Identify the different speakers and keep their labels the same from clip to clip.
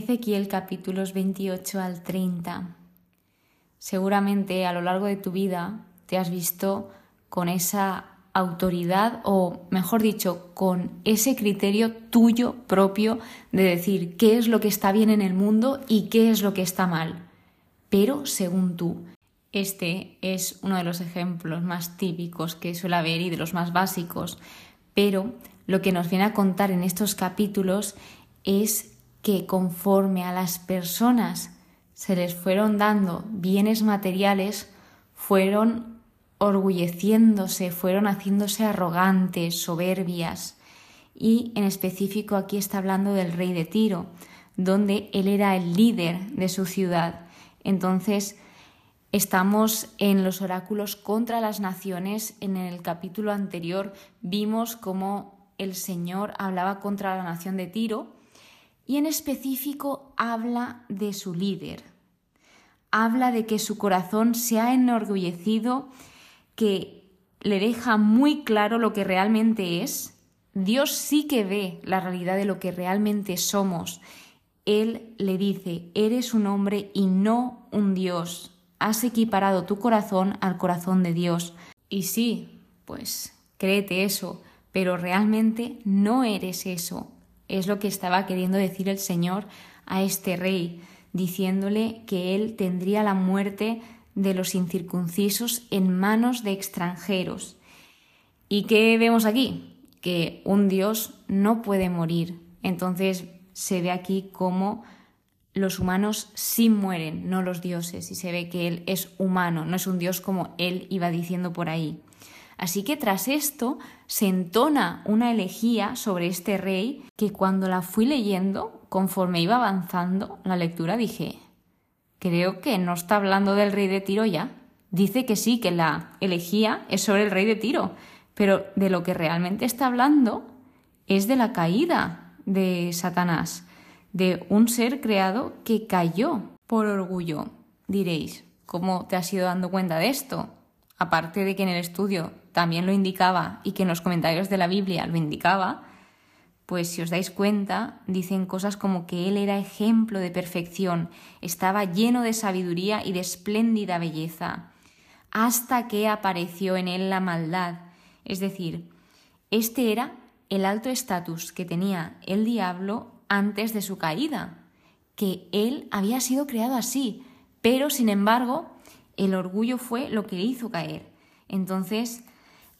Speaker 1: Ezequiel capítulos 28 al 30. Seguramente a lo largo de tu vida te has visto con esa autoridad o, mejor dicho, con ese criterio tuyo propio de decir qué es lo que está bien en el mundo y qué es lo que está mal, pero según tú. Este es uno de los ejemplos más típicos que suele haber y de los más básicos, pero lo que nos viene a contar en estos capítulos es que conforme a las personas se les fueron dando bienes materiales, fueron orgulleciéndose, fueron haciéndose arrogantes, soberbias. Y en específico aquí está hablando del rey de Tiro, donde él era el líder de su ciudad. Entonces, estamos en los oráculos contra las naciones. En el capítulo anterior vimos cómo el Señor hablaba contra la nación de Tiro y en específico habla de su líder. Habla de que su corazón se ha enorgullecido que le deja muy claro lo que realmente es. Dios sí que ve la realidad de lo que realmente somos. Él le dice, eres un hombre y no un Dios. Has equiparado tu corazón al corazón de Dios. Y sí, pues créete eso, pero realmente no eres eso. Es lo que estaba queriendo decir el Señor a este rey, diciéndole que él tendría la muerte de los incircuncisos en manos de extranjeros. ¿Y qué vemos aquí? Que un Dios no puede morir. Entonces se ve aquí cómo los humanos sí mueren, no los dioses, y se ve que Él es humano, no es un Dios como Él iba diciendo por ahí. Así que tras esto se entona una elegía sobre este rey que cuando la fui leyendo, conforme iba avanzando la lectura, dije, creo que no está hablando del rey de Tiro ya. Dice que sí, que la elegía es sobre el rey de Tiro, pero de lo que realmente está hablando es de la caída de Satanás, de un ser creado que cayó por orgullo. Diréis, ¿cómo te has ido dando cuenta de esto? Aparte de que en el estudio también lo indicaba y que en los comentarios de la Biblia lo indicaba, pues si os dais cuenta, dicen cosas como que él era ejemplo de perfección, estaba lleno de sabiduría y de espléndida belleza, hasta que apareció en él la maldad. Es decir, este era el alto estatus que tenía el diablo antes de su caída, que él había sido creado así, pero sin embargo el orgullo fue lo que le hizo caer. Entonces,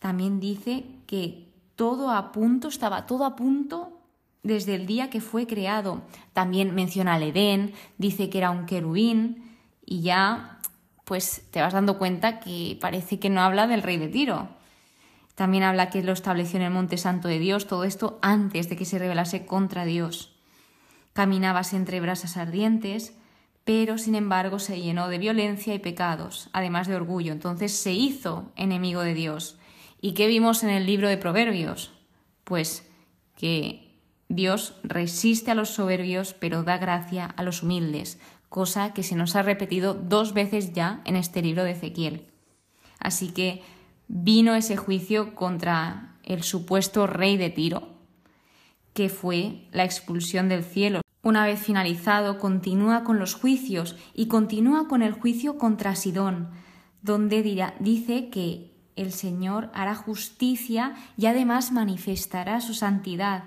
Speaker 1: también dice que todo a punto, estaba todo a punto desde el día que fue creado. También menciona al Edén, dice que era un querubín y ya pues te vas dando cuenta que parece que no habla del rey de Tiro. También habla que lo estableció en el monte santo de Dios, todo esto antes de que se rebelase contra Dios. Caminabas entre brasas ardientes, pero sin embargo se llenó de violencia y pecados, además de orgullo. Entonces se hizo enemigo de Dios. ¿Y qué vimos en el libro de Proverbios? Pues que Dios resiste a los soberbios, pero da gracia a los humildes, cosa que se nos ha repetido dos veces ya en este libro de Ezequiel. Así que vino ese juicio contra el supuesto rey de Tiro, que fue la expulsión del cielo. Una vez finalizado, continúa con los juicios y continúa con el juicio contra Sidón, donde dice que el Señor hará justicia y además manifestará su santidad,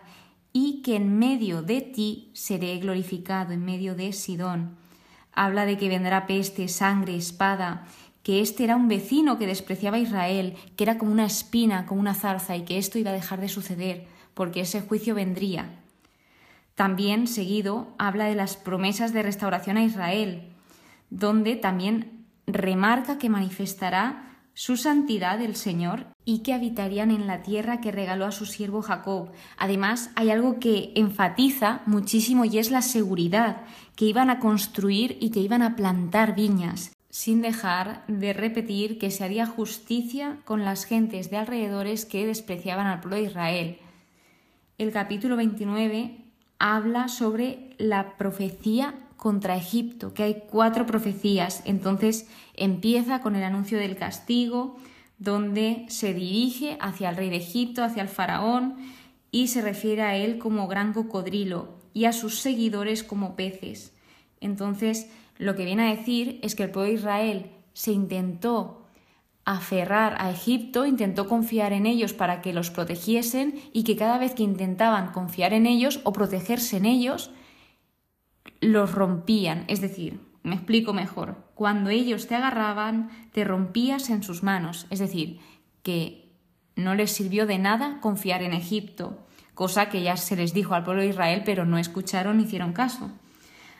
Speaker 1: y que en medio de ti seré glorificado, en medio de Sidón. Habla de que vendrá peste, sangre, espada, que este era un vecino que despreciaba a Israel, que era como una espina, como una zarza, y que esto iba a dejar de suceder, porque ese juicio vendría. También, seguido, habla de las promesas de restauración a Israel, donde también remarca que manifestará su santidad el Señor y que habitarían en la tierra que regaló a su siervo Jacob. Además, hay algo que enfatiza muchísimo y es la seguridad, que iban a construir y que iban a plantar viñas, sin dejar de repetir que se haría justicia con las gentes de alrededores que despreciaban al pueblo de Israel. El capítulo 29 habla sobre la profecía contra Egipto, que hay cuatro profecías. Entonces empieza con el anuncio del castigo, donde se dirige hacia el rey de Egipto, hacia el faraón, y se refiere a él como gran cocodrilo. y a sus seguidores como peces. Entonces, lo que viene a decir es que el pueblo de Israel se intentó aferrar a Egipto, intentó confiar en ellos para que los protegiesen y que cada vez que intentaban confiar en ellos o protegerse en ellos, los rompían. Es decir, me explico mejor, cuando ellos te agarraban, te rompías en sus manos. Es decir, que no les sirvió de nada confiar en Egipto, cosa que ya se les dijo al pueblo de Israel, pero no escucharon ni hicieron caso.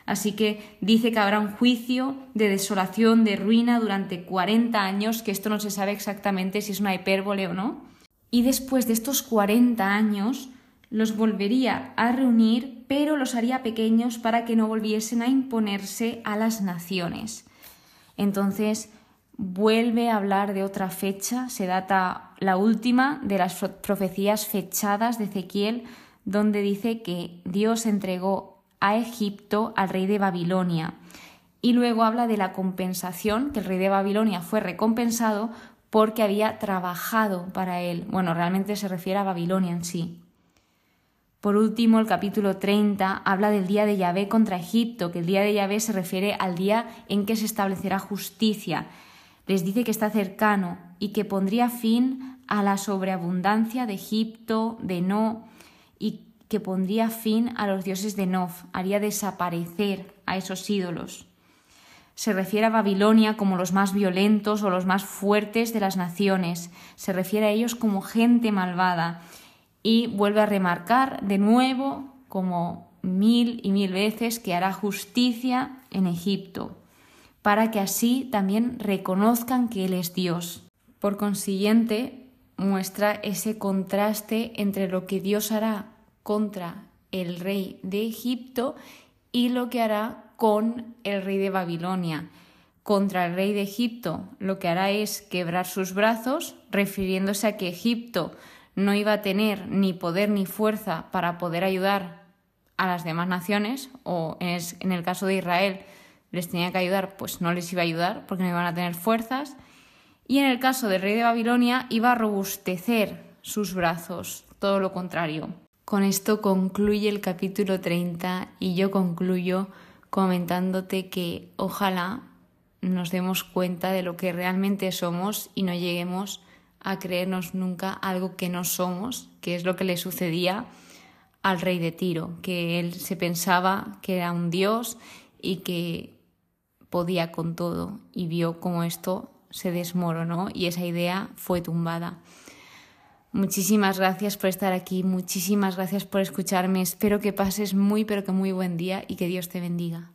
Speaker 1: Así que dice que habrá un juicio de desolación, de ruina durante 40 años, que esto no se sabe exactamente si es una hipérbole o no. Y después de estos 40 años los volvería a reunir, pero los haría pequeños para que no volviesen a imponerse a las naciones. Entonces vuelve a hablar de otra fecha, se data la última de las profecías fechadas de Ezequiel, donde dice que Dios entregó a Egipto al rey de Babilonia. Y luego habla de la compensación, que el rey de Babilonia fue recompensado porque había trabajado para él. Bueno, realmente se refiere a Babilonia en sí. Por último, el capítulo 30 habla del día de Yahvé contra Egipto, que el día de Yahvé se refiere al día en que se establecerá justicia, les dice que está cercano y que pondría fin a la sobreabundancia de Egipto, de No, y que pondría fin a los dioses de Nof, haría desaparecer a esos ídolos. Se refiere a Babilonia como los más violentos o los más fuertes de las naciones, se refiere a ellos como gente malvada y vuelve a remarcar de nuevo como mil y mil veces que hará justicia en Egipto para que así también reconozcan que Él es Dios. Por consiguiente, muestra ese contraste entre lo que Dios hará contra el rey de Egipto y lo que hará con el rey de Babilonia. Contra el rey de Egipto lo que hará es quebrar sus brazos, refiriéndose a que Egipto no iba a tener ni poder ni fuerza para poder ayudar a las demás naciones, o en el caso de Israel, les tenía que ayudar, pues no les iba a ayudar porque no iban a tener fuerzas. Y en el caso del rey de Babilonia iba a robustecer sus brazos, todo lo contrario. Con esto concluye el capítulo 30 y yo concluyo comentándote que ojalá nos demos cuenta de lo que realmente somos y no lleguemos a creernos nunca algo que no somos, que es lo que le sucedía al rey de Tiro, que él se pensaba que era un dios y que podía con todo y vio cómo esto se desmoronó y esa idea fue tumbada. Muchísimas gracias por estar aquí, muchísimas gracias por escucharme. Espero que pases muy pero que muy buen día y que Dios te bendiga.